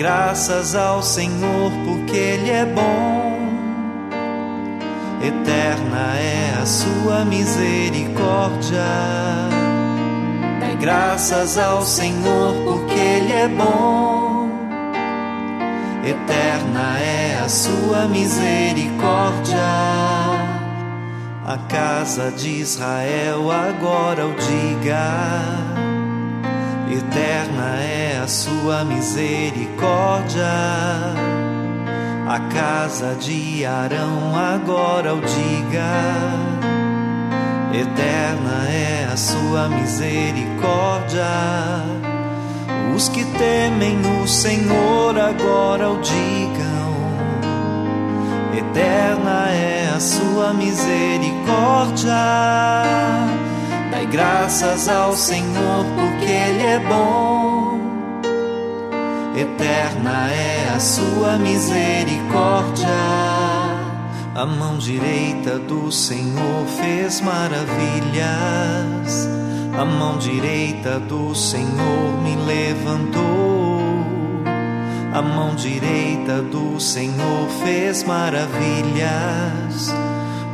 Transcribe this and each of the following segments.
graças ao Senhor porque Ele é bom. Eterna é a sua misericórdia. Dai graças ao Senhor porque Ele é bom. Eterna é a sua misericórdia a casa de Israel agora o diga. Eterna é sua misericórdia. A casa de Arão agora o diga. Eterna é a sua misericórdia. Os que temem o Senhor agora o digam. Eterna é a sua misericórdia. Dai graças ao Senhor porque Ele é bom. Eterna é a sua misericórdia. A mão direita do Senhor fez maravilhas. A mão direita do Senhor me levantou. A mão direita do Senhor fez maravilhas.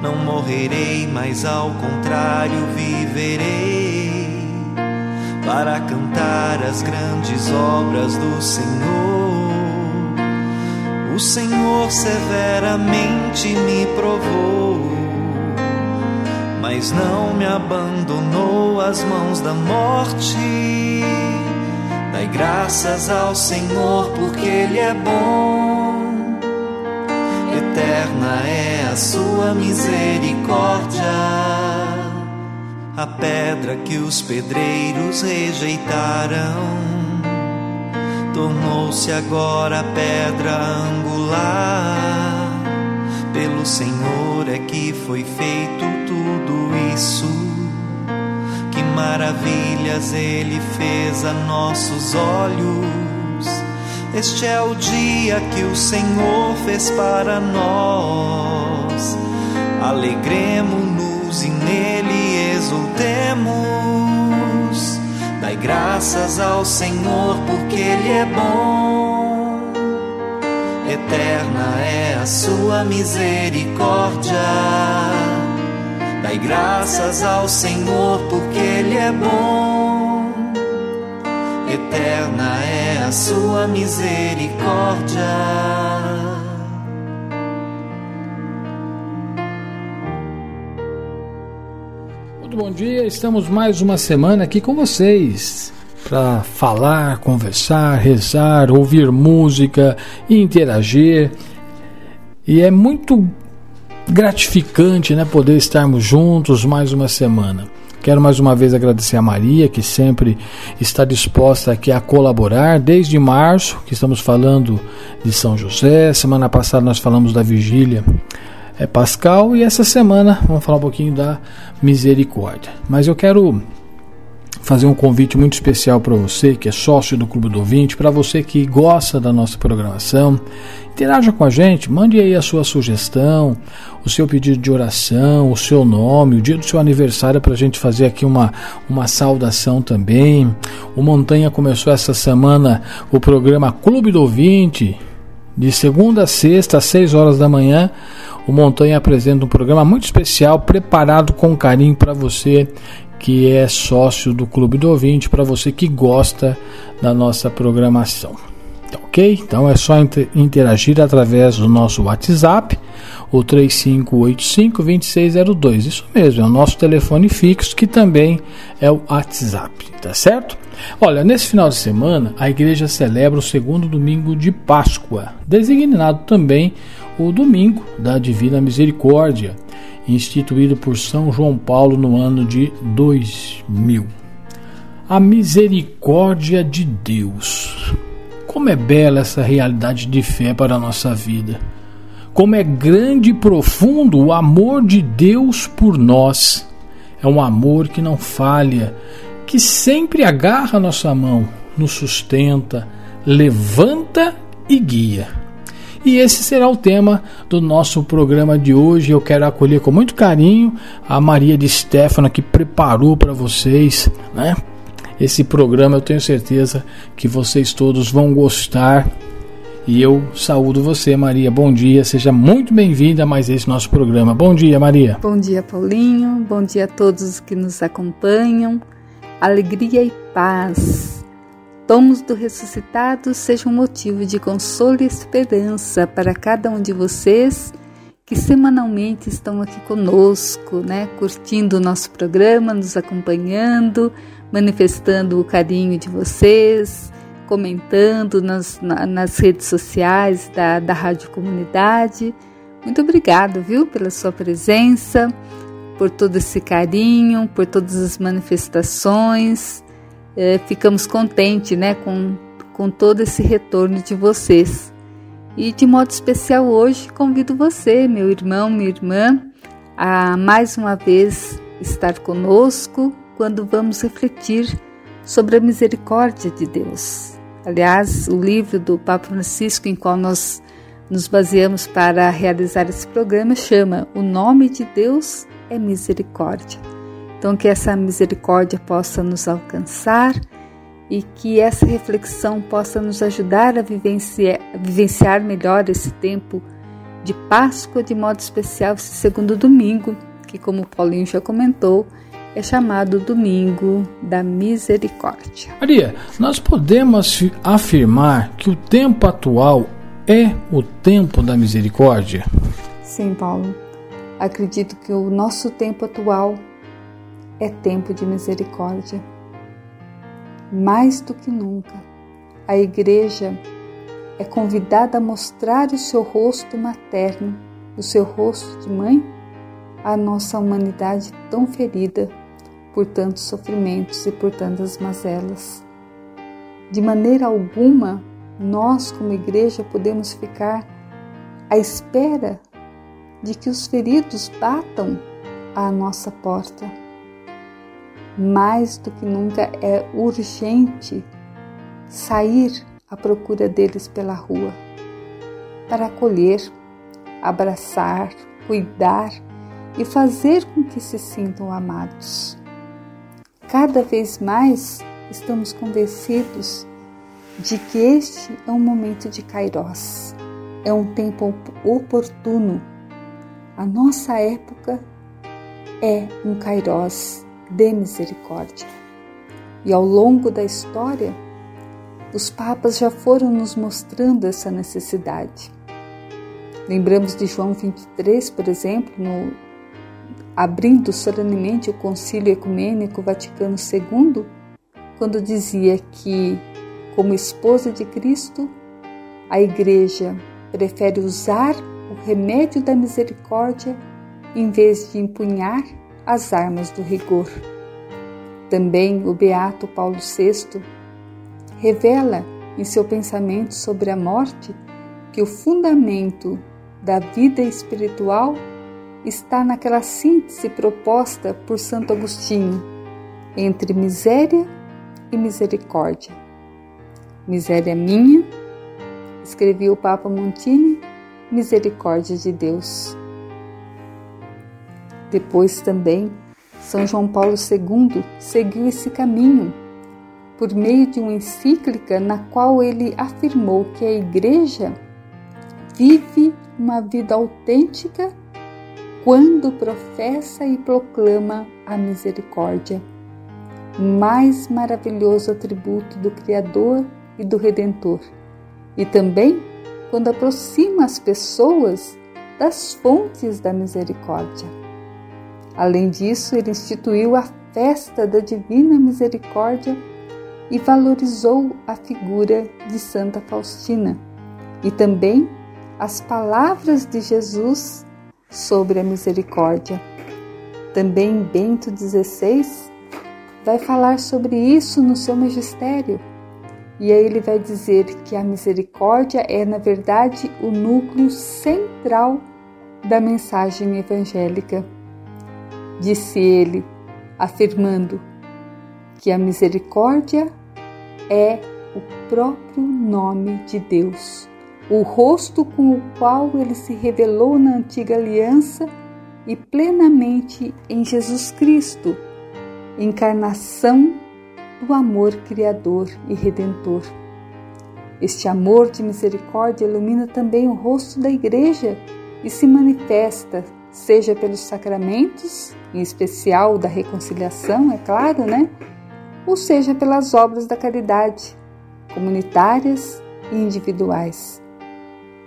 Não morrerei, mas ao contrário viverei para cantar as grandes obras do Senhor. O Senhor severamente me provou, mas não me abandonou às mãos da morte Dai graças ao Senhor porque Ele é bom. Eterna é a sua misericórdia. A pedra que os pedreiros rejeitaram tornou-se agora pedra angular. Pelo Senhor é que foi feito tudo isso maravilhas ele fez a nossos olhos. Este é o dia que o Senhor fez para nós. Alegremos-nos e nele exultemos. Dai graças ao Senhor porque Ele é bom. Eterna é a sua misericórdia Dai graças ao Senhor porque Ele é bom. Eterna é a sua misericórdia. Muito bom dia, estamos mais uma semana aqui com vocês para falar, conversar, rezar, ouvir música, interagir. E é muito gratificante, né, poder estarmos juntos mais uma semana. Quero mais uma vez agradecer a Maria, que sempre está disposta aqui a colaborar desde março, que estamos falando de São José. Semana passada nós falamos da vigília é Pascal e essa semana vamos falar um pouquinho da misericórdia. Mas eu quero fazer um convite muito especial para você que é sócio do Clube do Ouvinte, para você que gosta da nossa programação Interaja com a gente, mande aí a sua sugestão, o seu pedido de oração, o seu nome, o dia do seu aniversário para a gente fazer aqui uma, uma saudação também. O Montanha começou essa semana o programa Clube do Ouvinte, de segunda a sexta, às 6 horas da manhã. O Montanha apresenta um programa muito especial, preparado com carinho para você que é sócio do Clube do Ouvinte, para você que gosta da nossa programação. Tá ok? Então é só interagir através do nosso WhatsApp, o 3585-2602. Isso mesmo, é o nosso telefone fixo, que também é o WhatsApp, tá certo? Olha, nesse final de semana, a igreja celebra o segundo domingo de Páscoa, designado também o domingo da Divina Misericórdia, instituído por São João Paulo no ano de 2000. A misericórdia de Deus. Como é bela essa realidade de fé para a nossa vida. Como é grande e profundo o amor de Deus por nós. É um amor que não falha, que sempre agarra nossa mão, nos sustenta, levanta e guia. E esse será o tema do nosso programa de hoje. Eu quero acolher com muito carinho a Maria de Stefano que preparou para vocês, né? esse programa. Eu tenho certeza que vocês todos vão gostar E eu saúdo você, Maria. Bom dia, seja muito bem-vinda a mais esse nosso programa. Bom dia, Maria. Bom dia, Paulinho. Bom dia a todos que nos acompanham. Alegria e paz. Tomos do ressuscitado sejam um motivo de consolo e esperança para cada um de vocês que semanalmente estão aqui conosco, né, curtindo o nosso programa, nos acompanhando, manifestando o carinho de vocês, comentando nas, nas redes sociais da, da Rádio Comunidade. Muito obrigado, viu, pela sua presença, por todo esse carinho, por todas as manifestações. É, ficamos contentes, né, com, com todo esse retorno de vocês. E de modo especial hoje convido você, meu irmão, minha irmã, a mais uma vez estar conosco quando vamos refletir sobre a misericórdia de Deus. Aliás, o livro do Papa Francisco, em qual nós nos baseamos para realizar esse programa, chama O Nome de Deus é Misericórdia. Então, que essa misericórdia possa nos alcançar e que essa reflexão possa nos ajudar a vivenciar, a vivenciar melhor esse tempo de Páscoa, de modo especial esse segundo domingo, que, como o Paulinho já comentou, é chamado Domingo da Misericórdia. Maria, nós podemos afirmar que o tempo atual é o tempo da misericórdia? Sim, Paulo. Acredito que o nosso tempo atual é tempo de misericórdia. Mais do que nunca, a Igreja é convidada a mostrar o seu rosto materno, o seu rosto de mãe, à nossa humanidade tão ferida por tantos sofrimentos e por tantas mazelas. De maneira alguma, nós, como igreja, podemos ficar à espera de que os feridos batam à nossa porta. Mais do que nunca é urgente sair à procura deles pela rua para acolher, abraçar, cuidar e fazer com que se sintam amados. Cada vez mais estamos convencidos de que este é um momento de kairós, é um tempo oportuno. A nossa época é um kairós de misericórdia. E ao longo da história, os papas já foram nos mostrando essa necessidade. Lembramos de João 23, por exemplo, no abrindo solenemente o Concílio Ecumênico Vaticano II, quando dizia que, como esposa de Cristo, a Igreja prefere usar remédio da misericórdia em vez de empunhar as armas do rigor. Também o Beato Paulo VI revela em seu pensamento sobre a morte que o fundamento da vida espiritual está naquela síntese proposta por Santo Agostinho entre miséria e misericórdia. Miséria minha, escrevia o Papa Montini, misericórdia de Deus. Depois também, São João Paulo II seguiu esse caminho por meio de uma encíclica na qual ele afirmou que a Igreja vive uma vida autêntica quando professa e proclama a misericórdia, mais maravilhoso atributo do Criador e do Redentor, e também quando aproxima as pessoas das fontes da misericórdia. Além disso, ele instituiu a festa da Divina Misericórdia e valorizou a figura de Santa Faustina e também as palavras de Jesus sobre a misericórdia. Também Bento XVI vai falar sobre isso no seu magistério. E aí ele vai dizer que a misericórdia é, na verdade, o núcleo central da mensagem evangélica. Disse ele, afirmando que a misericórdia é o próprio nome de Deus o rosto com o qual ele se revelou na antiga aliança e plenamente em Jesus Cristo, encarnação do amor criador e redentor. Este amor de misericórdia ilumina também o rosto da Igreja e se manifesta, seja pelos sacramentos, em especial da reconciliação, é claro, né? Ou seja pelas obras da caridade, comunitárias e individuais.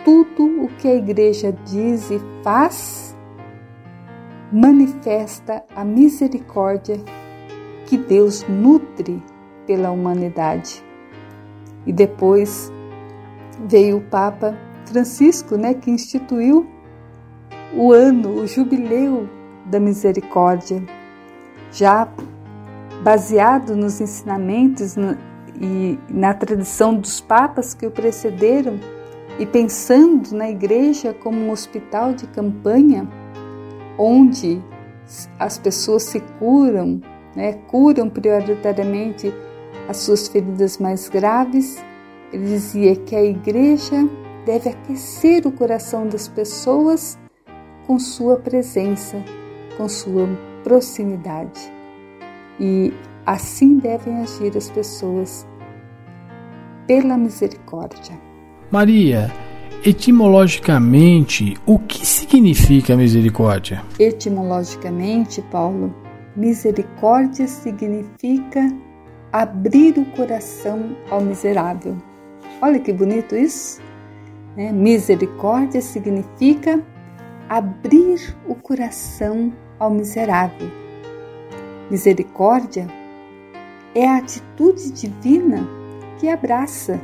Tudo o que a Igreja diz e faz manifesta a misericórdia que Deus nutre pela humanidade. E depois veio o Papa Francisco, né, que instituiu o ano, o jubileu da misericórdia, já baseado nos ensinamentos e na tradição dos papas que o precederam e pensando na igreja como um hospital de campanha onde as pessoas se curam, né, curam prioritariamente as suas feridas mais graves, ele dizia que a igreja deve aquecer o coração das pessoas com sua presença, com sua proximidade. E assim devem agir as pessoas pela misericórdia. Maria, etimologicamente, o que significa misericórdia? Etimologicamente, Paulo, misericórdia significa abrir o coração ao miserável. Olha que bonito isso! Né? Misericórdia significa abrir o coração ao miserável. Misericórdia é a atitude divina que abraça,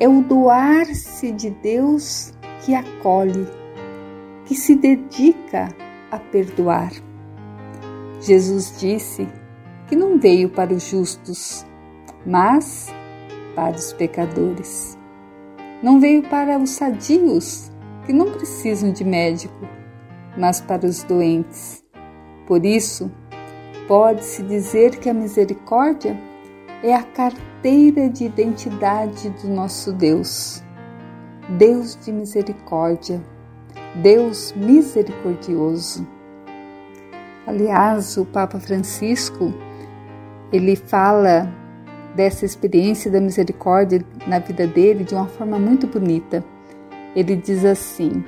é o doar-se de Deus que acolhe, que se dedica a perdoar. Jesus disse que não veio para os justos, mas para os pecadores. Não veio para os sadios, que não precisam de médico, mas para os doentes. Por isso, pode-se dizer que a misericórdia é a carteira de identidade do nosso Deus. Deus de misericórdia, Deus misericordioso. Aliás, o Papa Francisco, ele fala dessa experiência da misericórdia na vida dele de uma forma muito bonita. Ele diz assim: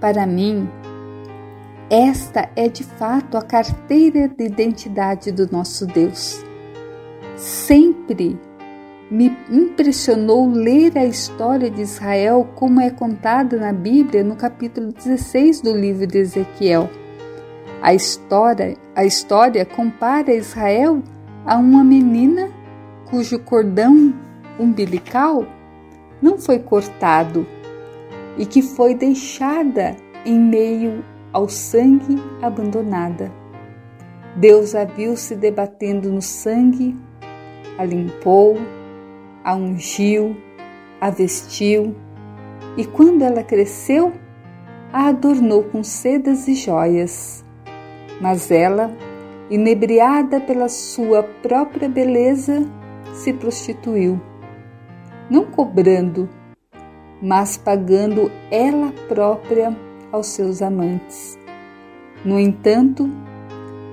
Para mim, esta é de fato a carteira de identidade do nosso Deus. Sempre me impressionou ler a história de Israel como é contada na Bíblia no capítulo 16 do livro de Ezequiel. A história, a história compara Israel a uma menina cujo cordão umbilical não foi cortado e que foi deixada em meio ao sangue abandonada. Deus a viu se debatendo no sangue, a limpou, a ungiu, a vestiu, e quando ela cresceu, a adornou com sedas e joias. Mas ela, inebriada pela sua própria beleza, se prostituiu, não cobrando, mas pagando ela própria aos seus amantes. No entanto,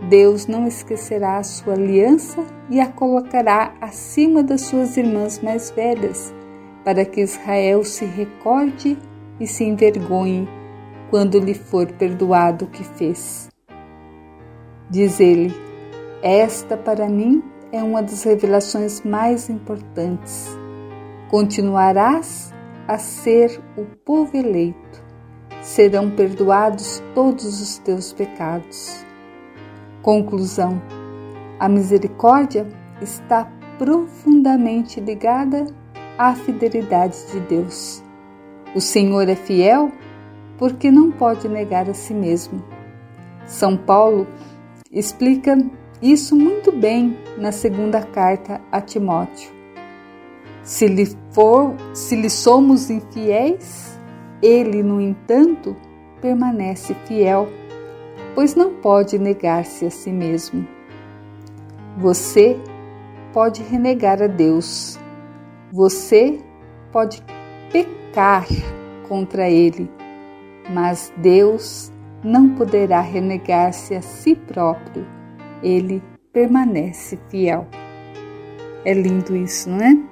Deus não esquecerá a sua aliança e a colocará acima das suas irmãs mais velhas, para que Israel se recorde e se envergonhe quando lhe for perdoado o que fez. Diz ele: Esta para mim é uma das revelações mais importantes. Continuarás a ser o povo eleito. Serão perdoados todos os teus pecados. Conclusão: a misericórdia está profundamente ligada à fidelidade de Deus. O Senhor é fiel porque não pode negar a si mesmo. São Paulo explica isso muito bem na segunda carta a Timóteo. Se lhe, for, se lhe somos infiéis, ele, no entanto, permanece fiel, pois não pode negar-se a si mesmo. Você pode renegar a Deus, você pode pecar contra Ele, mas Deus não poderá renegar-se a si próprio ele permanece fiel. É lindo isso, não é?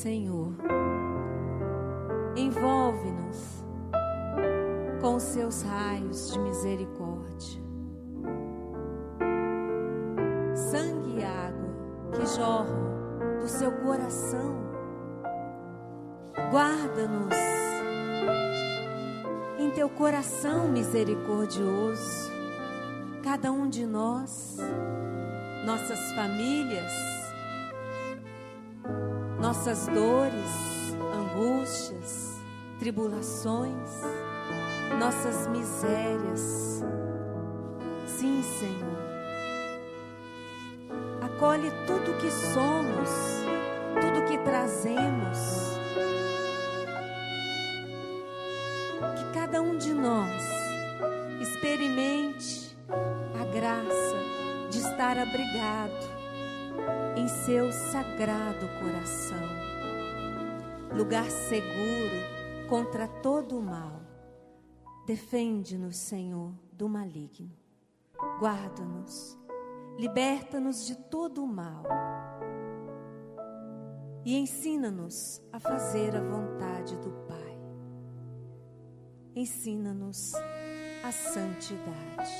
Senhor, envolve-nos com os seus raios de misericórdia. Sangue e água que jorram do seu coração, guarda-nos em teu coração misericordioso, cada um de nós, nossas famílias, nossas dores, angústias, tribulações, nossas misérias. Sim, Senhor. Acolhe tudo que somos, tudo que trazemos. Que cada um de nós experimente a graça de estar abrigado seu sagrado coração, lugar seguro contra todo o mal. Defende-nos, Senhor, do maligno. Guarda-nos, liberta-nos de todo o mal. E ensina-nos a fazer a vontade do Pai. Ensina-nos a santidade.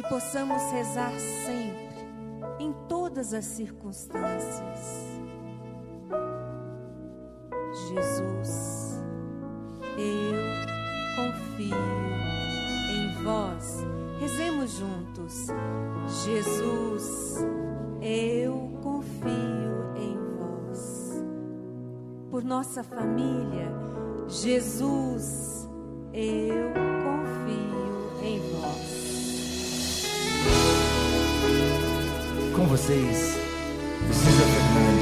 Que possamos rezar sempre, em todas as circunstâncias. Jesus, eu confio em vós. Rezemos juntos. Jesus, eu confio em vós. Por nossa família, Jesus, eu confio Com vocês, Cisa Fernandes.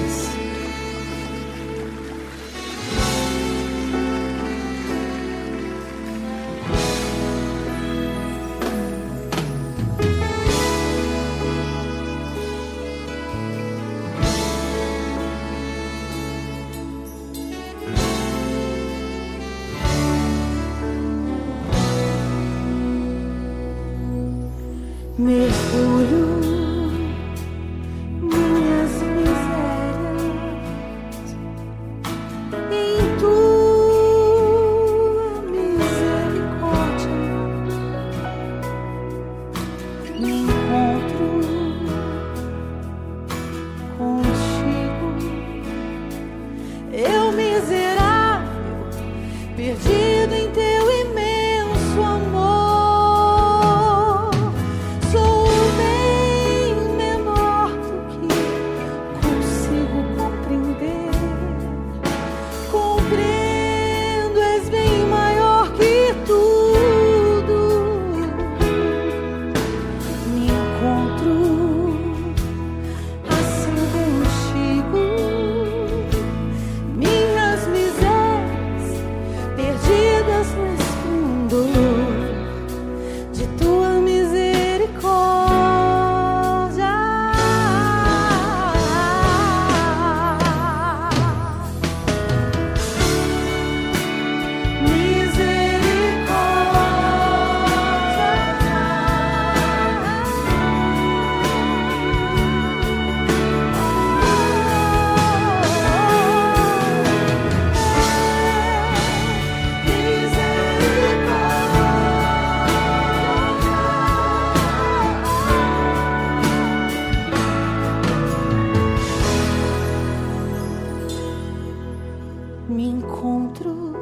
me encontro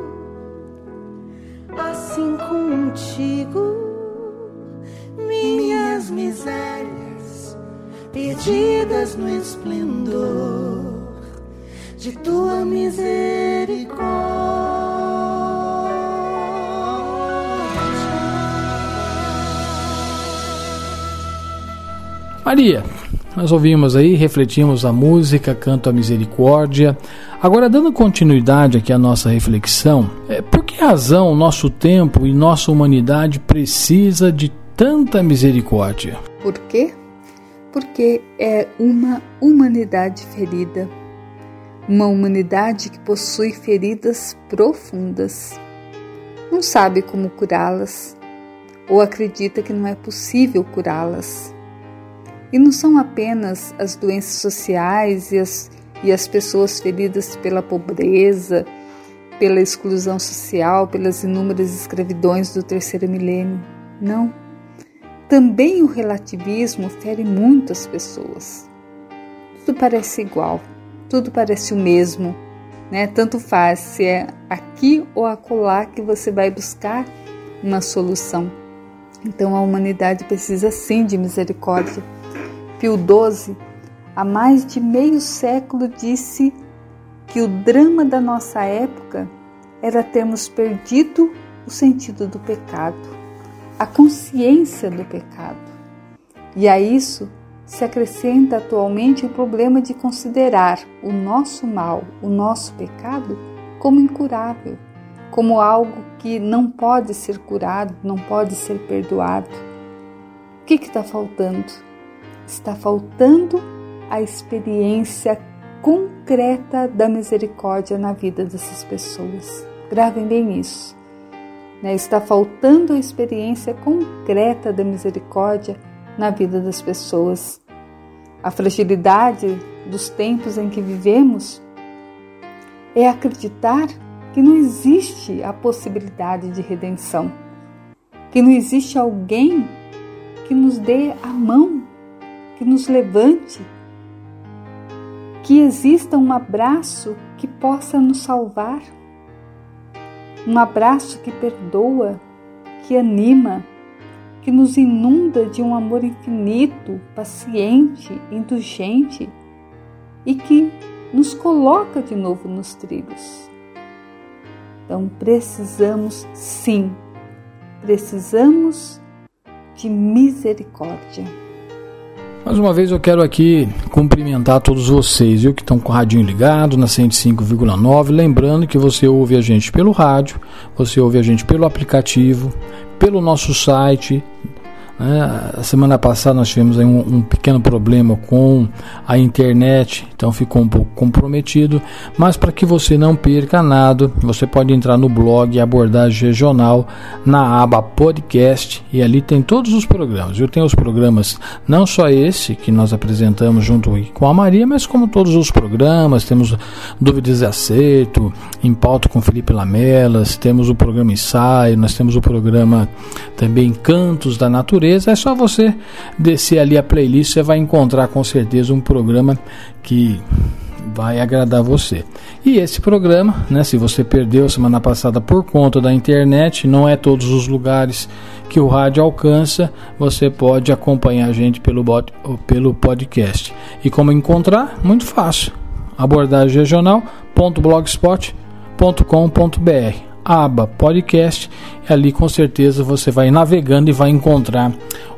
assim contigo. Minhas misérias perdidas no esplendor de tua misericórdia. Maria, nós ouvimos aí, refletimos a música, canto a misericórdia. Agora, dando continuidade aqui à nossa reflexão, é, por que razão nosso tempo e nossa humanidade precisa de tanta misericórdia? Por quê? Porque é uma humanidade ferida, uma humanidade que possui feridas profundas. Não sabe como curá-las ou acredita que não é possível curá-las e não são apenas as doenças sociais e as, e as pessoas feridas pela pobreza, pela exclusão social, pelas inúmeras escravidões do terceiro milênio. Não. Também o relativismo fere muito as pessoas. Tudo parece igual, tudo parece o mesmo, né? Tanto faz se é aqui ou acolá que você vai buscar uma solução. Então a humanidade precisa sim de misericórdia Pio XII, há mais de meio século, disse que o drama da nossa época era termos perdido o sentido do pecado, a consciência do pecado. E a isso se acrescenta atualmente o problema de considerar o nosso mal, o nosso pecado, como incurável, como algo que não pode ser curado, não pode ser perdoado. O que está faltando? Está faltando a experiência concreta da misericórdia na vida dessas pessoas. Gravem bem isso. Né? Está faltando a experiência concreta da misericórdia na vida das pessoas. A fragilidade dos tempos em que vivemos é acreditar que não existe a possibilidade de redenção, que não existe alguém que nos dê a mão que nos levante, que exista um abraço que possa nos salvar, um abraço que perdoa, que anima, que nos inunda de um amor infinito, paciente, indulgente e que nos coloca de novo nos trilhos. Então precisamos sim, precisamos de misericórdia. Mais uma vez eu quero aqui cumprimentar todos vocês, viu, que estão com o radinho ligado na 105,9. Lembrando que você ouve a gente pelo rádio, você ouve a gente pelo aplicativo, pelo nosso site? A semana passada nós tivemos um, um, pequeno problema com a internet, então ficou um pouco comprometido. Mas para que você não perca nada, você pode entrar no blog Abordagem Regional na aba Podcast e ali tem todos os programas. Eu tenho os programas, não só esse que nós apresentamos junto com a Maria, mas como todos os programas. Temos Dúvidas e Acerto, Em Pauta com Felipe Lamelas, temos o programa Ensaio, nós temos o programa também Cantos da Natureza é só você descer ali a playlist, você vai encontrar com certeza um programa que vai agradar você. E esse programa, né, se você perdeu semana passada por conta da internet, não é todos os lugares que o rádio alcança, você pode acompanhar a gente pelo, pelo podcast. E como encontrar? Muito fácil. Abordagem regional.blogspot.com.br aba podcast ali com certeza você vai navegando e vai encontrar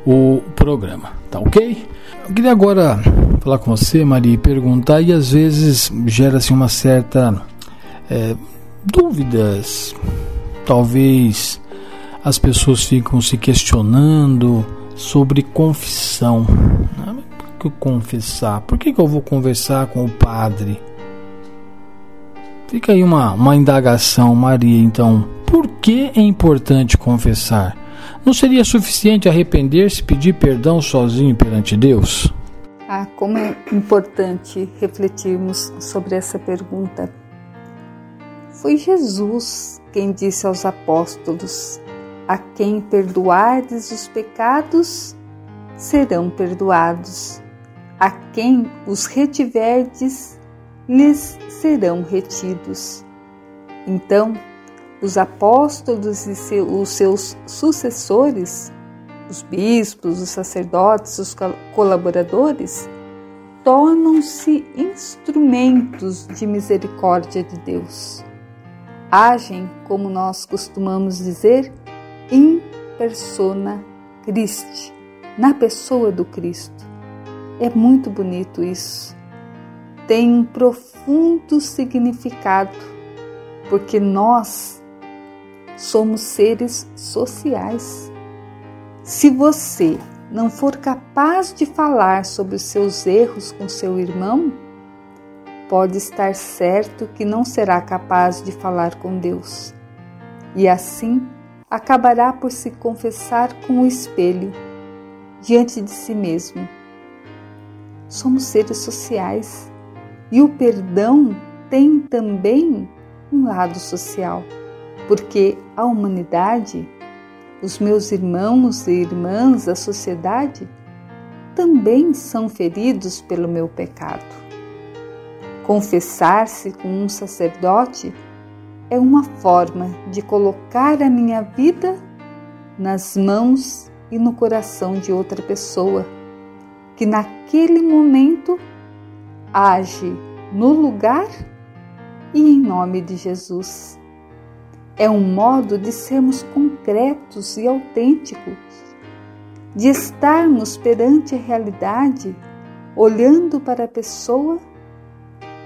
o programa, tá ok? Eu queria agora falar com você, Maria, e perguntar, e às vezes gera-se uma certa é, dúvidas, talvez as pessoas ficam se questionando sobre confissão. Por que confessar? Por que, que eu vou conversar com o padre? Fica aí uma, uma indagação, Maria, então. Por que é importante confessar? Não seria suficiente arrepender-se e pedir perdão sozinho perante Deus? Ah, como é importante refletirmos sobre essa pergunta. Foi Jesus quem disse aos apóstolos: A quem perdoardes os pecados, serão perdoados. A quem os retiverdes, lhes serão retidos. Então, Os apóstolos e os seus sucessores, os bispos, os sacerdotes, os colaboradores, tornam-se instrumentos de misericórdia de Deus. Agem, como nós costumamos dizer, in persona Christi, na pessoa do Cristo. É muito bonito isso. Tem um profundo significado, porque nós somos seres sociais. Se você não for capaz de falar sobre os seus erros com seu irmão, pode estar certo que não será capaz de falar com Deus. E assim acabará por se confessar com o espelho diante de si mesmo. Somos seres sociais e o perdão tem também um lado social, porque a humanidade, os meus irmãos e irmãs, a sociedade, também são feridos pelo meu pecado. Confessar-se com um sacerdote é uma forma de colocar a minha vida nas mãos e no coração de outra pessoa, que naquele momento age no lugar e em nome de Jesus. É um modo de sermos concretos e autênticos, de estarmos perante a realidade, olhando para a pessoa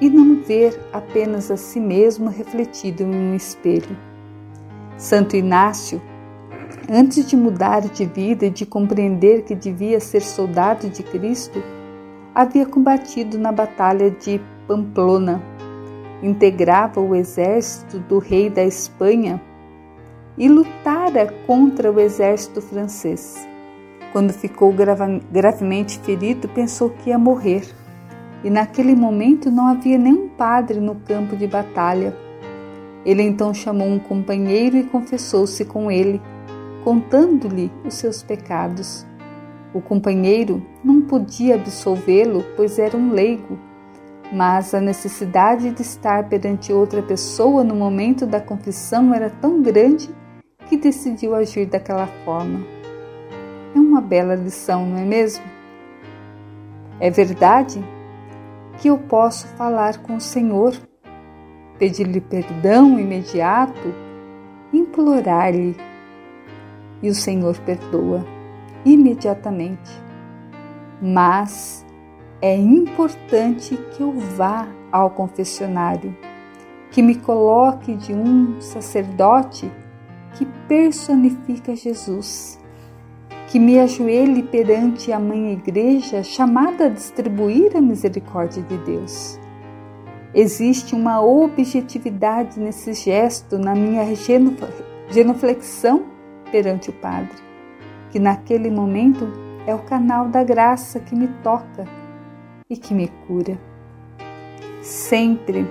e não ver apenas a si mesmo refletido em um espelho. Santo Inácio, antes de mudar de vida e de compreender que devia ser soldado de Cristo, havia combatido na Batalha de Pamplona, integrava o exército do rei da Espanha e lutara contra o exército francês. Quando ficou gravemente ferido, pensou que ia morrer e naquele momento não havia nenhum padre no campo de batalha. Ele então chamou um companheiro e confessou-se com ele, contando-lhe os seus pecados. O companheiro não podia absolvê-lo, pois era um leigo, mas a necessidade de estar perante outra pessoa no momento da confissão era tão grande que decidiu agir daquela forma. É uma bela lição, não é mesmo? É verdade que eu posso falar com o Senhor, pedir-lhe perdão imediato, implorar-lhe, e o Senhor perdoa imediatamente. Mas é importante que eu vá ao confessionário, que me coloque de um sacerdote que personifica Jesus que me ajoelhe perante a Mãe Igreja chamada a distribuir a misericórdia de Deus. Existe uma objetividade nesse gesto, na minha genuflexão perante o Padre, que naquele momento é o canal da graça que me toca e que me cura. Sempre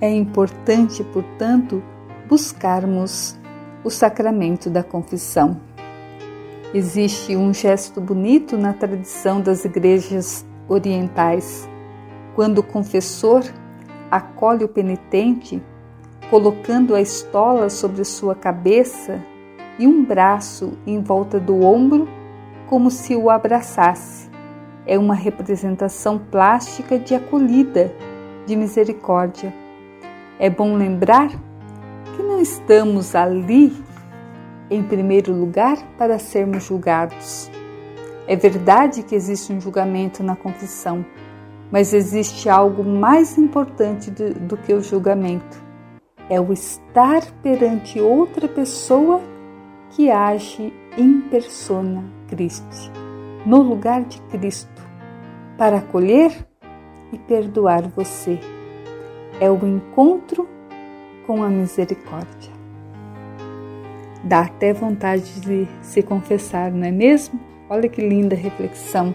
é importante, portanto, buscarmos o sacramento da confissão. Existe um gesto bonito na tradição das igrejas orientais, quando o confessor acolhe o penitente, colocando a estola sobre sua cabeça e um braço em volta do ombro, como se o abraçasse. É uma representação plástica de acolhida, de misericórdia. É bom lembrar que não estamos ali, em primeiro lugar, para sermos julgados. É verdade que existe um julgamento na confissão, mas existe algo mais importante do, do que o julgamento: é o estar perante outra pessoa que age em persona Christi, no lugar de Cristo, para acolher e perdoar você. É o encontro com a misericórdia. Dá até vontade de se confessar, não é mesmo? Olha que linda reflexão.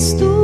Nessa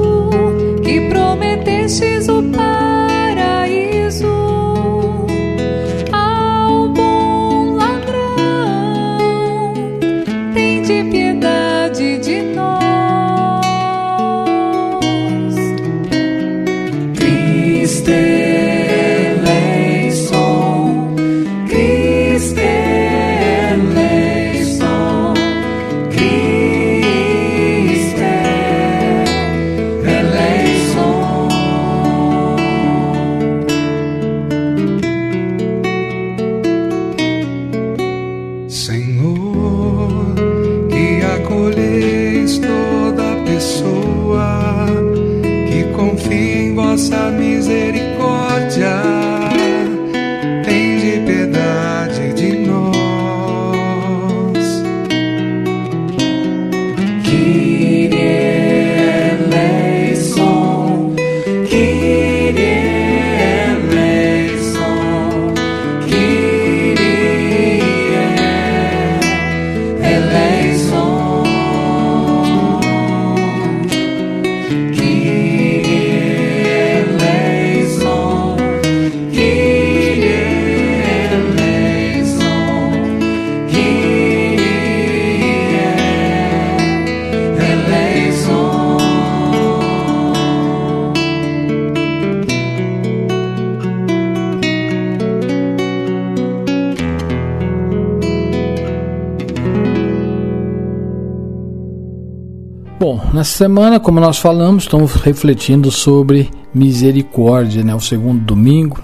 semana, como nós falamos, estamos refletindo sobre misericórdia, né? O segundo domingo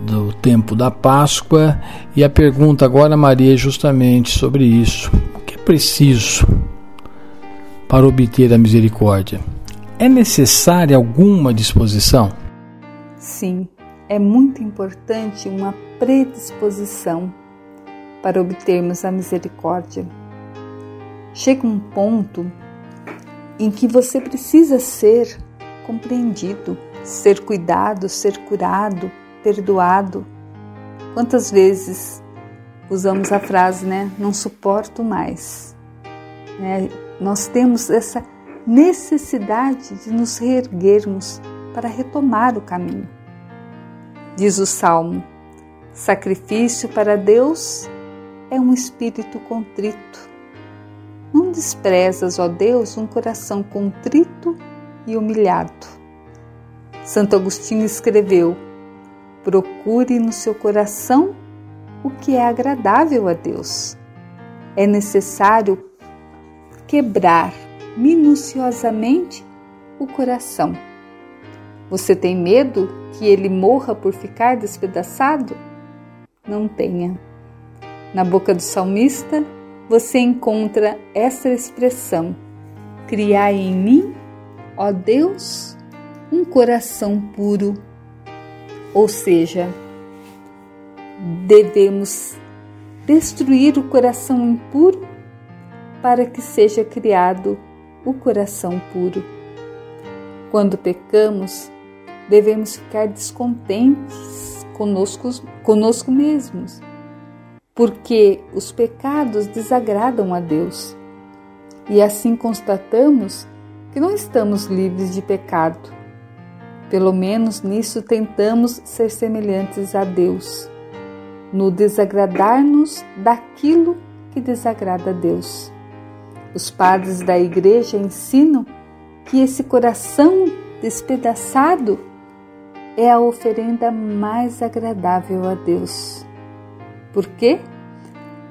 do tempo da Páscoa. E a pergunta agora, Maria, é justamente sobre isso. O que é preciso para obter a misericórdia? É necessária alguma disposição? Sim, é muito importante uma predisposição para obtermos a misericórdia. Chega um ponto em que você precisa ser compreendido, ser cuidado, ser curado, perdoado. Quantas vezes usamos a frase, né? Não suporto mais. Né? Nós temos essa necessidade de nos reerguermos para retomar o caminho. Diz o Salmo: sacrifício para Deus é um espírito contrito não desprezas, ó Deus, um coração contrito e humilhado. Santo Agostinho escreveu: Procure no seu coração o que é agradável a Deus. É necessário quebrar minuciosamente o coração. Você tem medo que ele morra por ficar despedaçado? Não tenha. Na boca do salmista, você encontra essa expressão: Criai em mim, ó Deus, um coração puro. Ou seja, devemos destruir o coração impuro para que seja criado o coração puro. Quando pecamos, devemos ficar descontentes conosco, conosco mesmos porque os pecados desagradam a Deus. E assim constatamos que não estamos livres de pecado. Pelo menos nisso tentamos ser semelhantes a Deus, no desagradar-nos daquilo que desagrada a Deus. Os padres da igreja ensinam que esse coração despedaçado é a oferenda mais agradável a Deus. Por quê?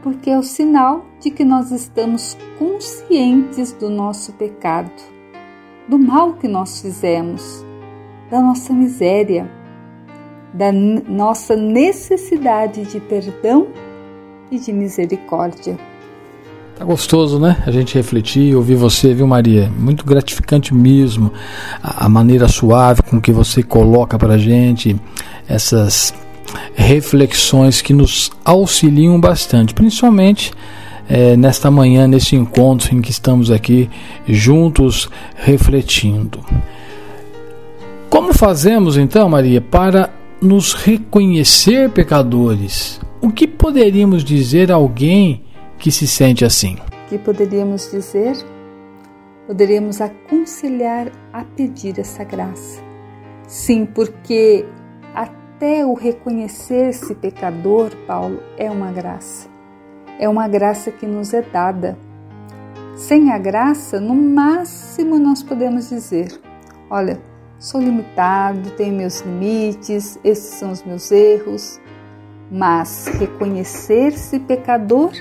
Porque é o sinal de que nós estamos conscientes do nosso pecado, do mal que nós fizemos, da nossa miséria, da nossa necessidade de perdão e de misericórdia. Tá gostoso, né? A gente refletir, ouvir você, viu, Maria? Muito gratificante mesmo a, a maneira suave com que você coloca pra gente essas reflexões que nos auxiliam bastante, principalmente é, nesta manhã, nesse encontro em que estamos aqui juntos refletindo. Como fazemos então, Maria, para nos reconhecer pecadores? O que poderíamos dizer a alguém que se sente assim? O que poderíamos dizer? Poderíamos aconselhar a pedir essa graça. Sim, porque até o reconhecer-se pecador, Paulo, é uma graça. É uma graça que nos é dada. Sem a graça, no máximo nós podemos dizer: olha, sou limitado, tenho meus limites, esses são os meus erros. Mas reconhecer-se pecador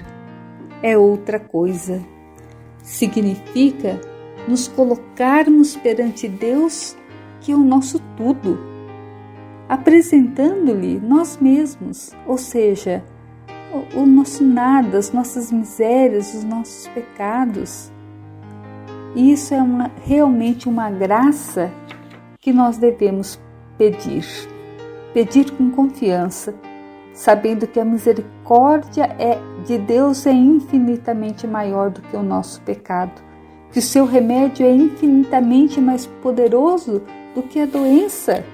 é outra coisa. Significa nos colocarmos perante Deus, que é o nosso tudo, apresentando-lhe nós mesmos, ou seja, o, nosso nada, as nossas misérias, os nossos pecados. E isso é uma, realmente uma graça que nós devemos pedir. Pedir com confiança, sabendo que a misericórdia é de Deus é infinitamente maior do que o nosso pecado, que o seu remédio é infinitamente mais poderoso do que a doença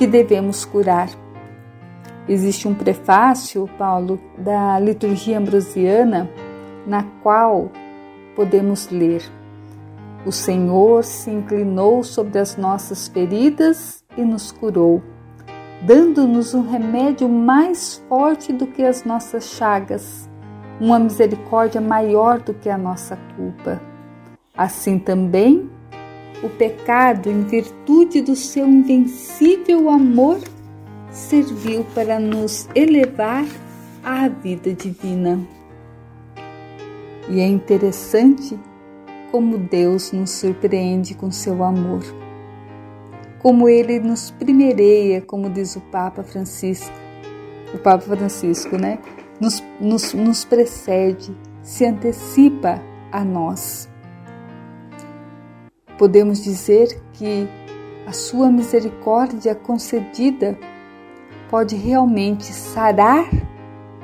que devemos curar. Existe um prefácio, Paulo, da liturgia ambrosiana, na qual podemos ler: O Senhor se inclinou sobre as nossas feridas e nos curou dando-nos um remédio mais forte do que as nossas chagas, uma misericórdia maior do que a nossa culpa. Assim também, o pecado, em virtude do seu invencível amor, serviu para nos elevar à vida divina. E é interessante como Deus nos surpreende com seu amor como ele nos primeireia, como diz o Papa Francisco, o Papa Francisco, né? Nos, nos, nos precede, se antecipa a nós. Podemos dizer que a sua misericórdia concedida pode realmente sarar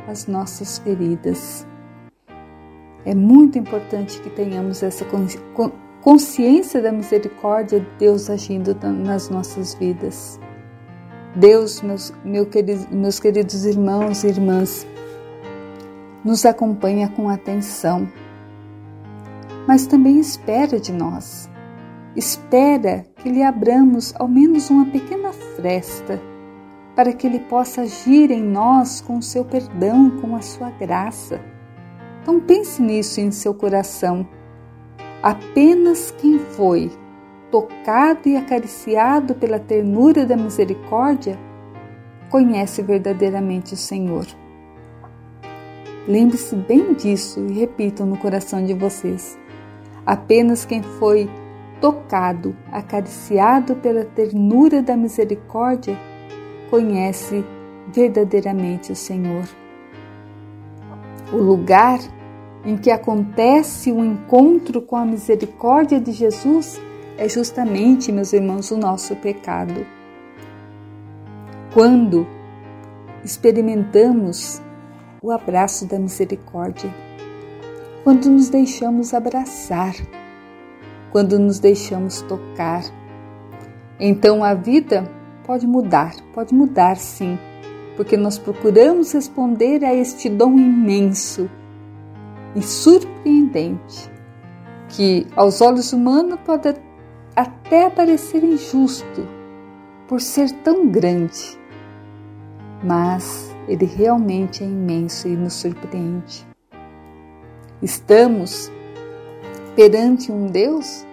as nossas feridas. É muito importante que tenhamos essa consciência da misericórdia de Deus agindo nas nossas vidas. Deus, meus, meu querido, meus queridos irmãos e irmãs, nos acompanha com atenção, mas também espera de nós. Espera que lhe abramos ao menos uma pequena fresta para que ele possa agir em nós com o seu perdão, com a sua graça. Então pense nisso em seu coração Apenas quem foi tocado e acariciado pela ternura da misericórdia conhece verdadeiramente o Senhor. Lembre-se bem disso e repitam no coração de vocês. Apenas quem foi tocado, acariciado pela ternura da misericórdia, conhece verdadeiramente o Senhor. O lugar em que acontece o encontro com a misericórdia de Jesus é justamente, meus irmãos, o nosso pecado. Quando experimentamos o abraço da misericórdia, quando nos deixamos abraçar, quando nos deixamos tocar, então a vida pode mudar, pode mudar sim, porque nós procuramos responder a este dom imenso e surpreendente, que aos olhos humanos pode até parecer injusto por ser tão grande, mas ele realmente é imenso e nos surpreende. Estamos perante um Deus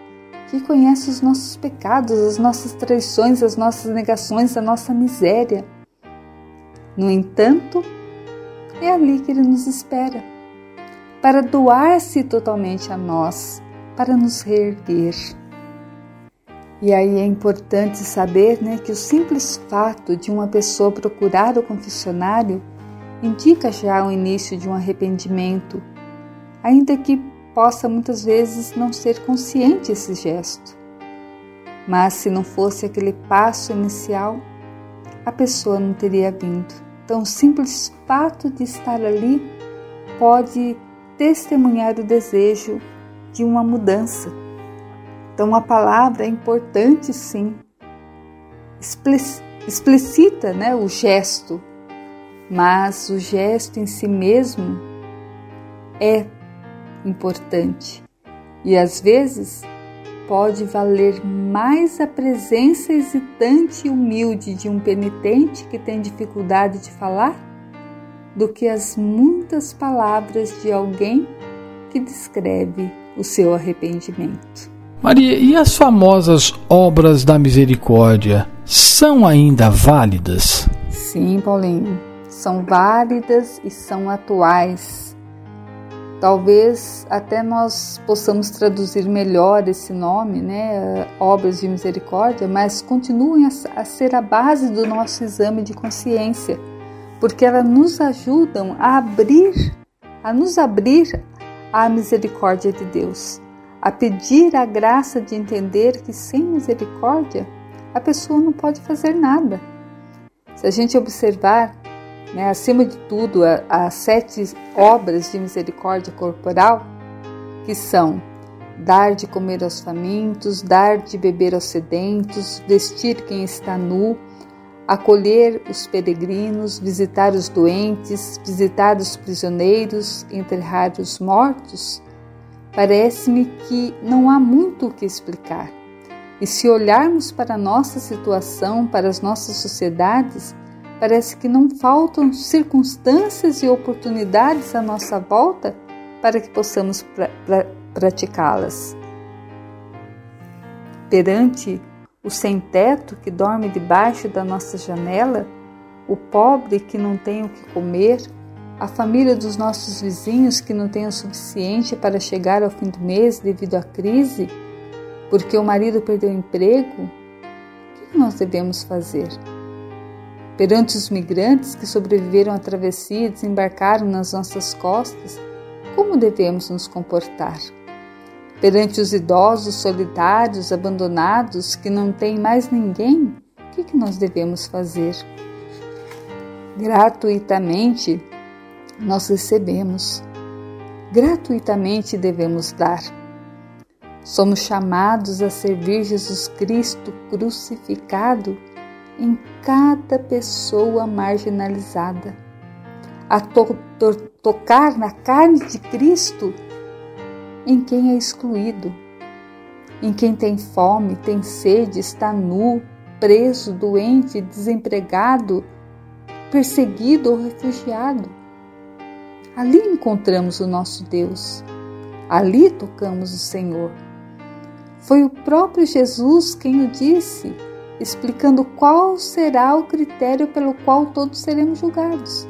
que conhece os nossos pecados, as nossas traições, as nossas negações, a nossa miséria. No entanto, é ali que ele nos espera para doar-se totalmente a nós, para nos reerguer. E aí é importante saber né, que o simples fato de uma pessoa procurar o confessionário indica já o início de um arrependimento. ainda que possa muitas vezes não ser consciente esse gesto. Mas se não fosse aquele passo inicial, a pessoa não teria vindo. Então, o simples fato de estar ali pode testemunhar o desejo de uma mudança. Então, a palavra é importante, sim, explicita né, o gesto, mas o gesto em si mesmo é importante e às vezes pode valer mais a presença hesitante e humilde de um penitente que tem dificuldade de falar do que as muitas palavras de alguém que descreve o seu arrependimento. Maria, e as famosas obras da misericórdia são ainda válidas? Sim, Paulinho, são válidas e são atuais. Talvez até nós possamos traduzir melhor esse nome, né, obras de misericórdia, mas continuem a ser a base do nosso exame de consciência, porque elas nos ajudam a abrir, a nos abrir à misericórdia de Deus a pedir a graça de entender que sem misericórdia a pessoa não pode fazer nada. Se a gente observar, né, acima de tudo, as sete obras de misericórdia corporal, que são dar de comer aos famintos, dar de beber aos sedentos, vestir quem está nu, acolher os peregrinos, visitar os doentes, visitar os prisioneiros, enterrar os mortos, Parece-me que não há muito o que explicar. E se olharmos para a nossa situação, para as nossas sociedades, parece que não faltam circunstâncias e oportunidades à nossa volta para que possamos pra, pra, praticá-las. Perante o sem-teto que dorme debaixo da nossa janela, o pobre que não tem o que comer, a família dos nossos vizinhos que não tem o suficiente para chegar ao fim do mês devido à crise, porque o marido perdeu o emprego, o que nós devemos fazer? Perante os migrantes que sobreviveram à travessia e desembarcaram nas nossas costas, como devemos nos comportar? Perante os idosos solitários, abandonados, que não têm mais ninguém, o que nós devemos fazer? Gratuitamente, nós recebemos. Gratuitamente devemos dar. Somos chamados a servir Jesus Cristo crucificado em cada pessoa marginalizada, a to to tocar na carne de Cristo em quem é excluído, em quem tem fome, tem sede, está nu, preso, doente, desempregado, perseguido ou refugiado. Ali encontramos o nosso Deus. Ali tocamos o Senhor. Foi o próprio Jesus quem o disse, explicando qual será o critério pelo qual todos seremos julgados.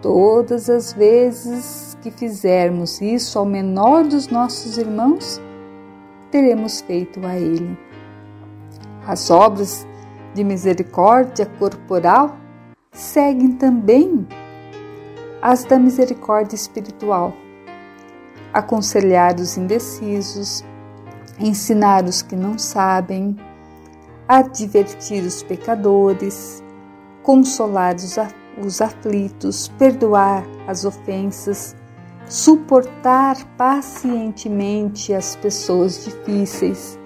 Todas as vezes que fizermos isso ao menor dos nossos irmãos, teremos feito a ele. As obras de misericórdia corporal seguem também as da misericórdia espiritual, aconselhar os indecisos, ensinar os que não sabem, advertir os pecadores, consolar os aflitos, perdoar as ofensas, suportar pacientemente as pessoas difíceis,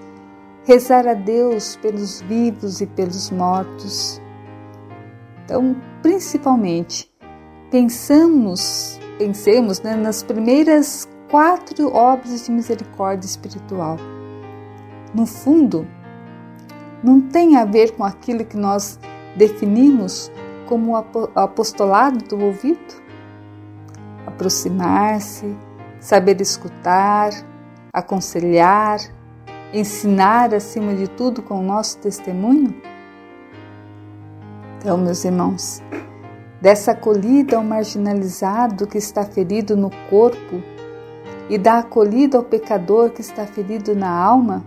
rezar a Deus pelos vivos e pelos mortos. Então, principalmente, pensamos, pensemos né, nas primeiras quatro obras de misericórdia espiritual. No fundo, não tem a ver com aquilo que nós definimos como o apostolado do ouvido? Aproximar-se, saber escutar, aconselhar, ensinar acima de tudo com o nosso testemunho? Então, meus irmãos, dessa acolhida ao marginalizado que está ferido no corpo e da acolhida ao pecador que está ferido na alma,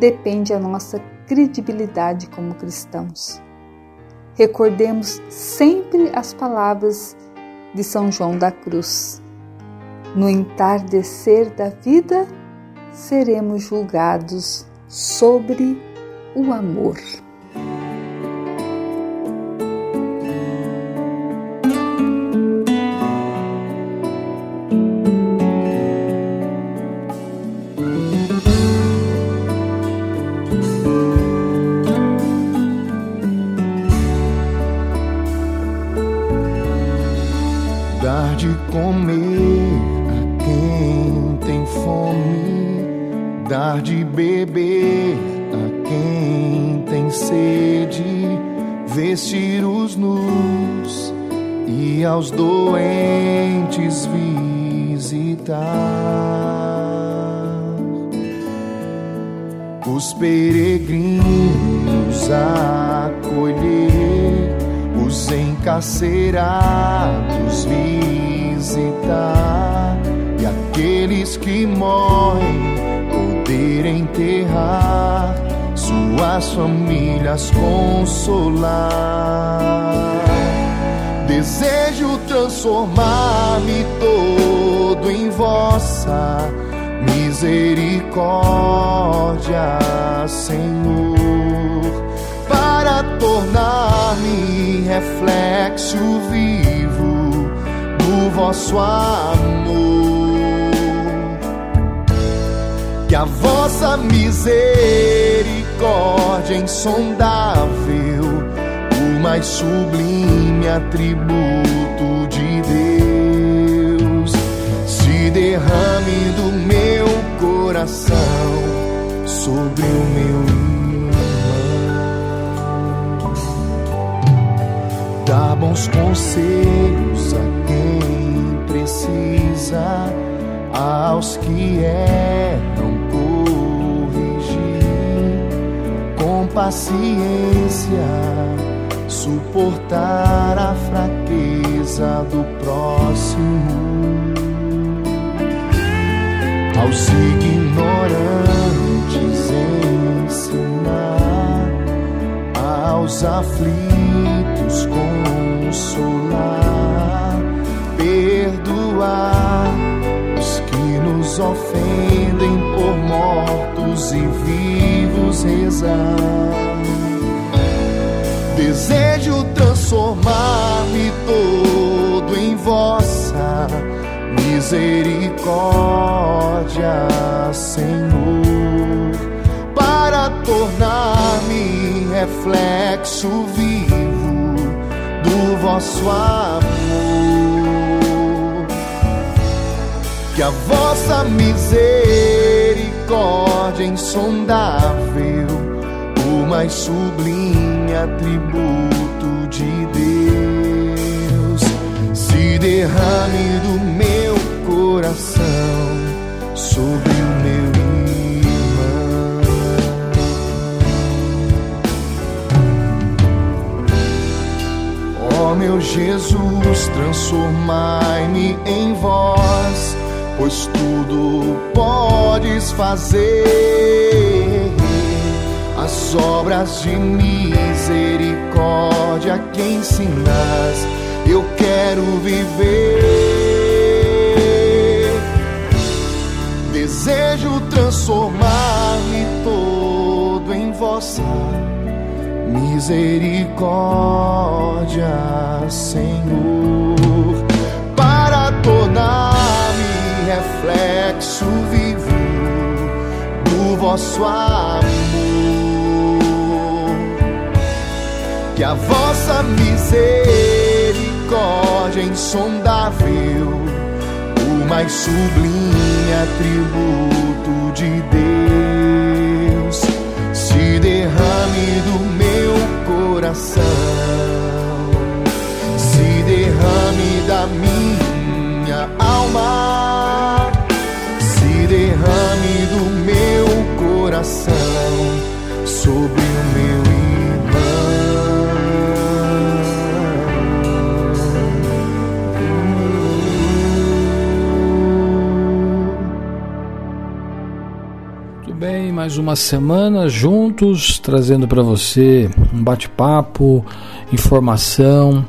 depende a nossa credibilidade como cristãos. Recordemos sempre as palavras de São João da Cruz. No entardecer da vida, seremos julgados sobre o amor. Encarcerados visitar, e aqueles que morrem poder enterrar, suas famílias consolar. Desejo transformar-me todo em vossa misericórdia, Senhor, tornar-me reflexo vivo do vosso amor. Que a vossa misericórdia insondável mais sublime atributo de Deus se derrame do meu coração sobre o meu bons conselhos a quem precisa, aos que erram corrigir com paciência suportar a fraqueza do próximo. Aos ignorantes ensinar, aos aflitos consolar, perdoar os que nos ofendem por mortos e vivos rezar. Desejo transformar-me todo em vossa misericórdia, Senhor, para tornar-me reflexo vivo vosso amor. Que a vossa misericórdia insondável, o mais sublime atributo de Deus se derrame do meu coração sobre meu Jesus, transformai-me em vós, pois tudo podes fazer as obras de misericórdia que ensinas, eu quero viver. Desejo transformar-me todo em vossa misericórdia, Senhor, para tornar-me reflexo vivo do vosso amor. Que a vossa misericórdia insondável, o mais sublime atributo de Deus, coração, se derrame da minha alma, se derrame do meu coração. Sobre mais uma semana juntos, trazendo para você um bate-papo, informação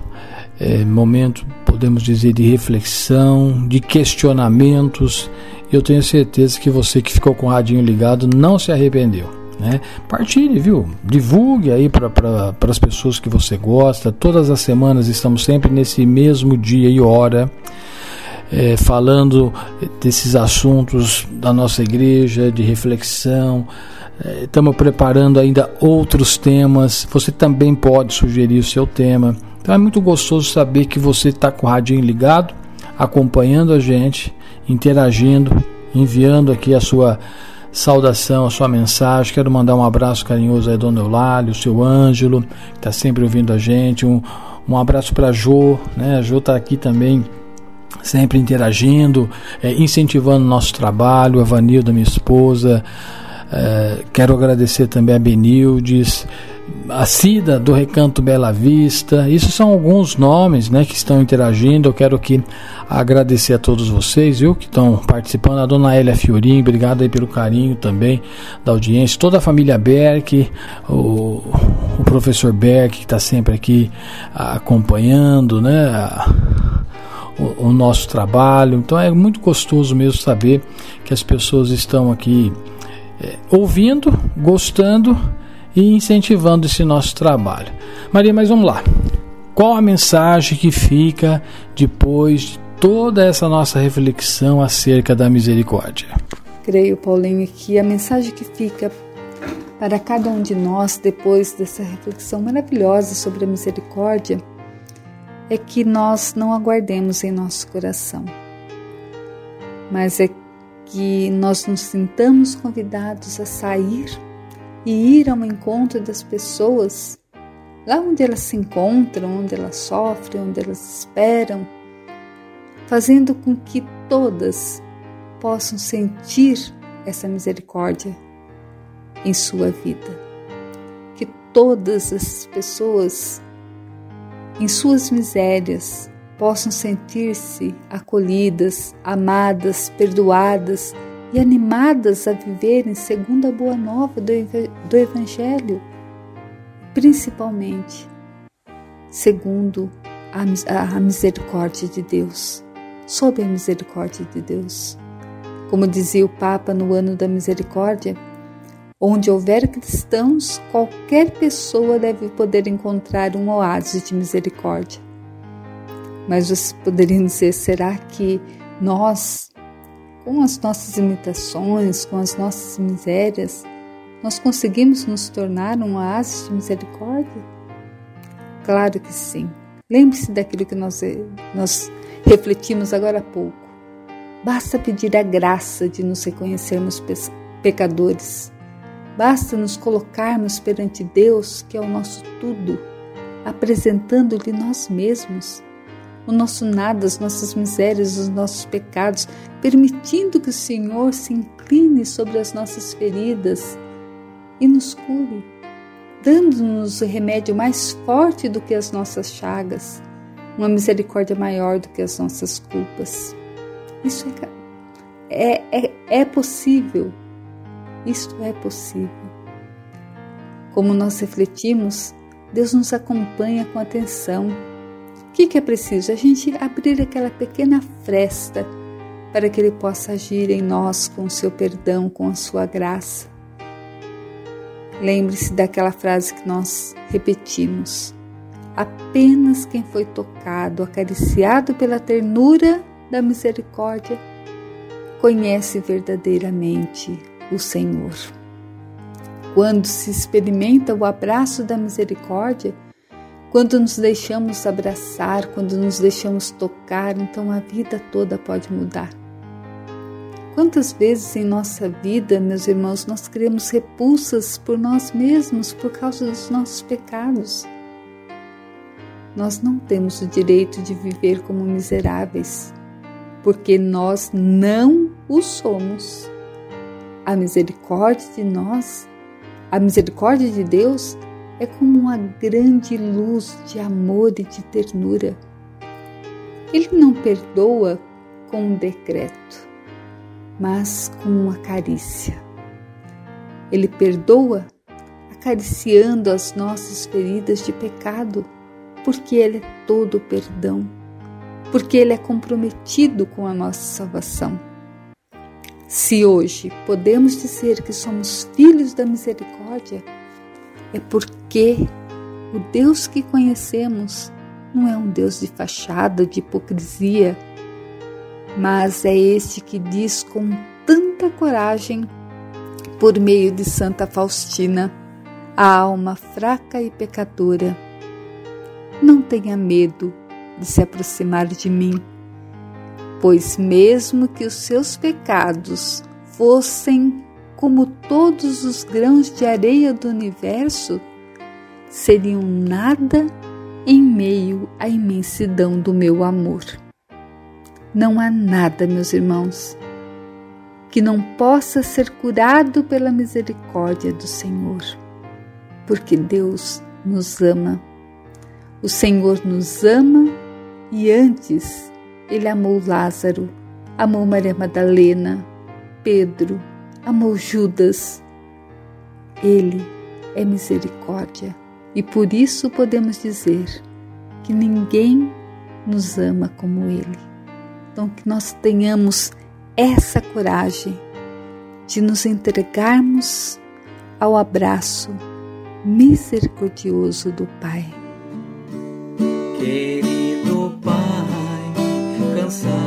é, momento, podemos dizer, de reflexão, de questionamentos. Eu tenho certeza que você que ficou com o radinho ligado não se arrependeu. Né? Partilhe, viu? Divulgue aí para as pessoas que você gosta. Todas as semanas estamos sempre nesse mesmo dia e hora. É, falando desses assuntos da nossa igreja, de reflexão, Estamos preparando ainda outros temas. Você também pode sugerir o seu tema. Então é muito gostoso saber que você está com o radinho ligado, acompanhando a gente, interagindo, enviando aqui a sua saudação, a sua mensagem. Quero mandar um abraço carinhoso aí Dona Eulálio, o seu Ângelo, que está sempre ouvindo a gente. Um, um abraço para a Jô, né? A Jô está aqui também sempre interagindo, é, incentivando o nosso trabalho, a Vanilda, minha esposa, é, quero agradecer também a Benildes, a Cida do Recanto Bela Vista. Isso são alguns nomes né, que estão interagindo. Eu quero aqui agradecer a todos vocês, viu, que estão participando. A dona Elia Fiorim, obrigado aí pelo carinho também da audiência. Toda a família Berk, o, o professor Berk, que está sempre aqui acompanhando, né? A, o, o nosso trabalho. Então é muito gostoso mesmo saber que as pessoas estão aqui é, ouvindo, gostando e incentivando esse nosso trabalho. Maria, mas vamos lá. Qual a mensagem que fica depois de toda essa nossa reflexão acerca da misericórdia? Creio, Paulinho, que a mensagem que fica para cada um de nós depois dessa reflexão maravilhosa sobre a misericórdia é que nós não aguardemos em nosso coração, mas é que nós nos sintamos convidados a sair e ir ao encontro das pessoas, lá onde elas se encontram, onde elas sofrem, onde elas esperam, fazendo com que todas possam sentir essa misericórdia em sua vida. Que todas as pessoas, em suas misérias, possam sentir-se acolhidas, amadas, perdoadas e animadas a viverem segundo a boa nova do Evangelho, principalmente segundo a, misericórdia de Deus, sob a misericórdia de Deus. Como dizia o Papa no ano da misericórdia, onde houver cristãos, qualquer pessoa deve poder encontrar um oásis de misericórdia. Mas vocês poderiam dizer: será que nós, com as nossas imitações, com as nossas misérias, nós conseguimos nos tornar um oásis de misericórdia? Claro que sim. Lembre-se daquilo que nós, nós refletimos agora há pouco. Basta pedir a graça de nos reconhecermos pecadores. Basta nos colocarmos perante Deus, que é o nosso tudo, apresentando-lhe nós mesmos o nosso nada, as nossas misérias, os nossos pecados, permitindo que o Senhor se incline sobre as nossas feridas e nos cure, dando-nos o remédio mais forte do que as nossas chagas, uma misericórdia maior do que as nossas culpas. Isso é, é, é, é possível. Isto é possível. Como nós refletimos, Deus nos acompanha com atenção que, que é preciso? A gente abrir aquela pequena fresta para que Ele possa agir em nós com o seu perdão, com a sua graça. Lembre-se daquela frase que nós repetimos: apenas quem foi tocado, acariciado pela ternura da misericórdia, conhece verdadeiramente o Senhor. Quando se experimenta o abraço da misericórdia, quando nos deixamos abraçar, quando nos deixamos tocar, então a vida toda pode mudar. Quantas vezes em nossa vida, meus irmãos, nós criamos repulsas por nós mesmos por causa dos nossos pecados? Nós não temos o direito de viver como miseráveis, porque nós não o somos. A misericórdia de nós, a misericórdia de Deus é como uma grande luz de amor e de ternura. Ele não perdoa com um decreto, mas com uma carícia. Ele perdoa acariciando as nossas feridas de pecado, porque Ele é todo perdão, porque Ele é comprometido com a nossa salvação. Se hoje podemos dizer que somos filhos da misericórdia, é porque o Deus que conhecemos não é um Deus de fachada, de hipocrisia, mas é esse que diz com tanta coragem, por meio de Santa Faustina, a alma fraca e pecadora. Não tenha medo de se aproximar de mim pois mesmo que os seus pecados fossem como todos os grãos de areia do universo, seriam nada em meio à imensidão do meu amor. Não há nada, meus irmãos, que não possa ser curado pela misericórdia do Senhor, porque Deus nos ama. O Senhor nos ama e antes ele amou Lázaro, amou Maria Madalena, Pedro, amou Judas. Ele é misericórdia e por isso podemos dizer que ninguém nos ama como Ele. Então, que nós tenhamos essa coragem de nos entregarmos ao abraço misericordioso do Pai. Sun.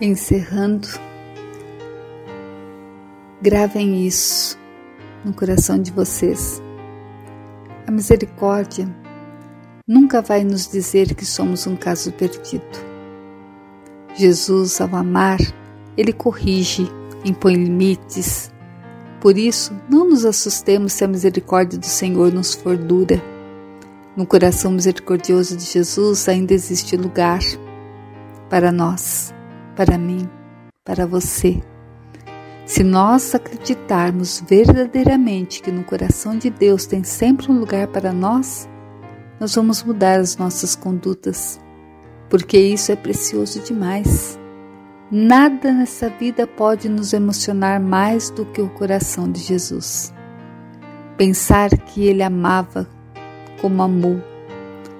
Encerrando Gravem isso no coração de vocês. A misericórdia nunca vai nos dizer que somos um caso perdido. Jesus, ao amar, ele corrige, impõe limites. Por isso, não nos assustemos se a misericórdia do Senhor nos for dura. No coração misericordioso de Jesus ainda existe lugar para nós, para mim, para você. Se nós acreditarmos verdadeiramente que no coração de Deus tem sempre um lugar para nós, nós vamos mudar as nossas condutas, porque isso é precioso demais. Nada nessa vida pode nos emocionar mais do que o coração de Jesus. Pensar que Ele amava como amou,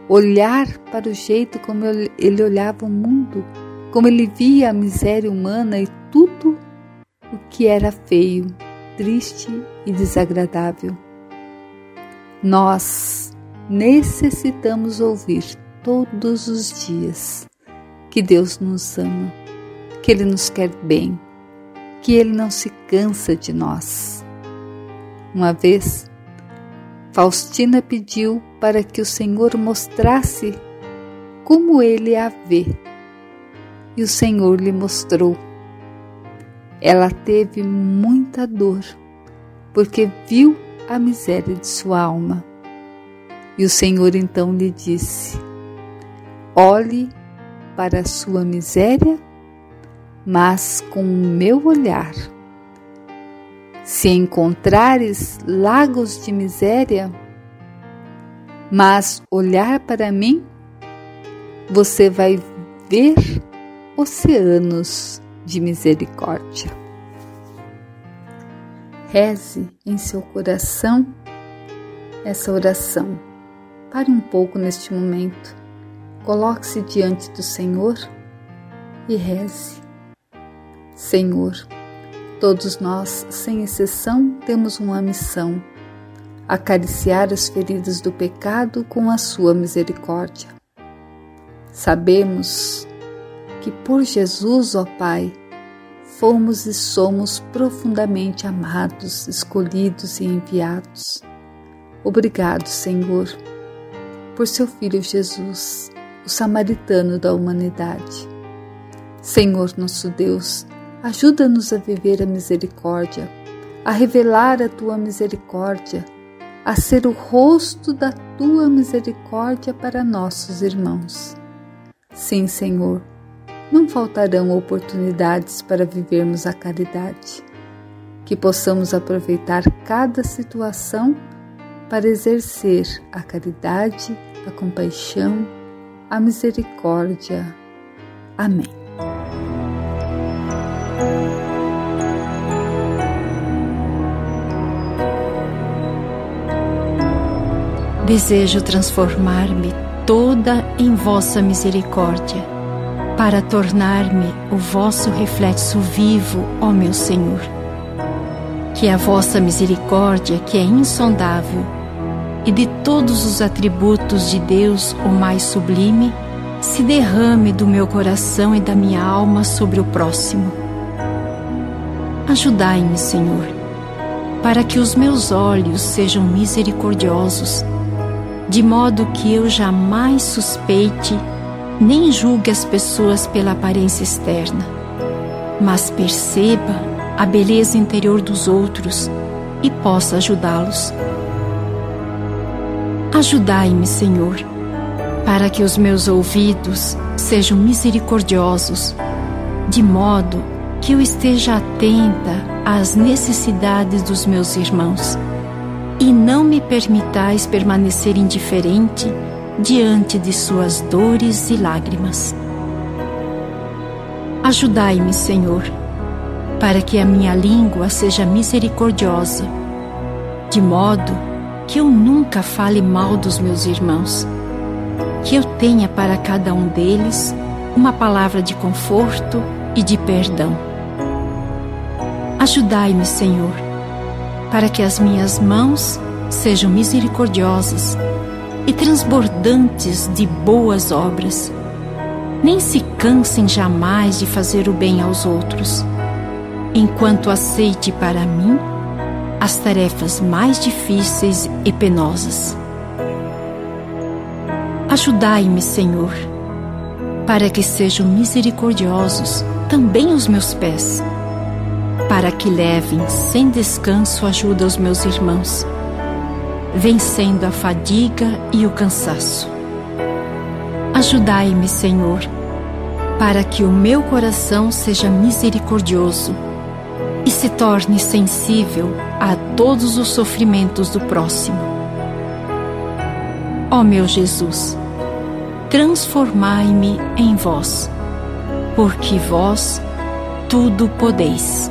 olhar para o jeito como Ele olhava o mundo, como Ele via a miséria humana e tudo o que era feio, triste e desagradável. Nós necessitamos ouvir todos os dias que Deus nos ama, que Ele nos quer bem, que Ele não se cansa de nós. Uma vez, Faustina pediu para que o Senhor mostrasse como ele a vê, e o Senhor lhe mostrou ela teve muita dor, porque viu a miséria de sua alma. E o Senhor então lhe disse: Olhe para a sua miséria, mas com o meu olhar. Se encontrares lagos de miséria, mas olhar para mim, você vai ver oceanos de misericórdia. Reze em seu coração essa oração. Pare um pouco neste momento, coloque-se diante do Senhor e reze. Senhor, todos nós, sem exceção, temos uma missão: acariciar as feridas do pecado com a Sua misericórdia. Sabemos que por Jesus, ó Pai, fomos e somos profundamente amados, escolhidos e enviados. Obrigado, Senhor, por seu Filho Jesus, o samaritano da humanidade. Senhor nosso Deus, ajuda-nos a viver a misericórdia, a revelar a tua misericórdia, a ser o rosto da tua misericórdia para nossos irmãos. Sim, Senhor não faltarão oportunidades para vivermos a caridade. Que possamos aproveitar cada situação para exercer a caridade, a compaixão, a misericórdia. Amém. Desejo transformar-me toda em vossa misericórdia para tornar-me o vosso reflexo vivo, ó meu Senhor. Que a vossa misericórdia, que é insondável, e de todos os atributos de Deus o mais sublime, se derrame do meu coração e da minha alma sobre o próximo. Ajudai-me, Senhor, para que os meus olhos sejam misericordiosos, de modo que eu jamais suspeite nem julgue as pessoas pela aparência externa, mas perceba a beleza interior dos outros e possa ajudá-los. Ajudai-me, Senhor, para que os meus ouvidos sejam misericordiosos, de modo que eu esteja atenta às necessidades dos meus irmãos e não me permitais permanecer indiferente diante de suas dores e lágrimas. Ajudai-me, Senhor, para que a minha língua seja misericordiosa, de modo que eu nunca fale mal dos meus irmãos, que eu tenha para cada um deles uma palavra de conforto e de perdão. Ajudai-me, Senhor, para que as minhas mãos sejam misericordiosas e transbordantes de boas obras. Nem se cansem jamais de fazer o bem aos outros, enquanto aceite para mim as tarefas mais difíceis e penosas. Ajudai-me, Senhor, para que sejam misericordiosos também os meus pés, para que levem sem descanso ajuda aos meus irmãos, vencendo a fadiga e o cansaço. Ajudai-me, Senhor, para que o meu coração seja misericordioso e se torne sensível a todos os sofrimentos do próximo. Ó meu Jesus, transformai-me em vós, porque vós tudo podeis.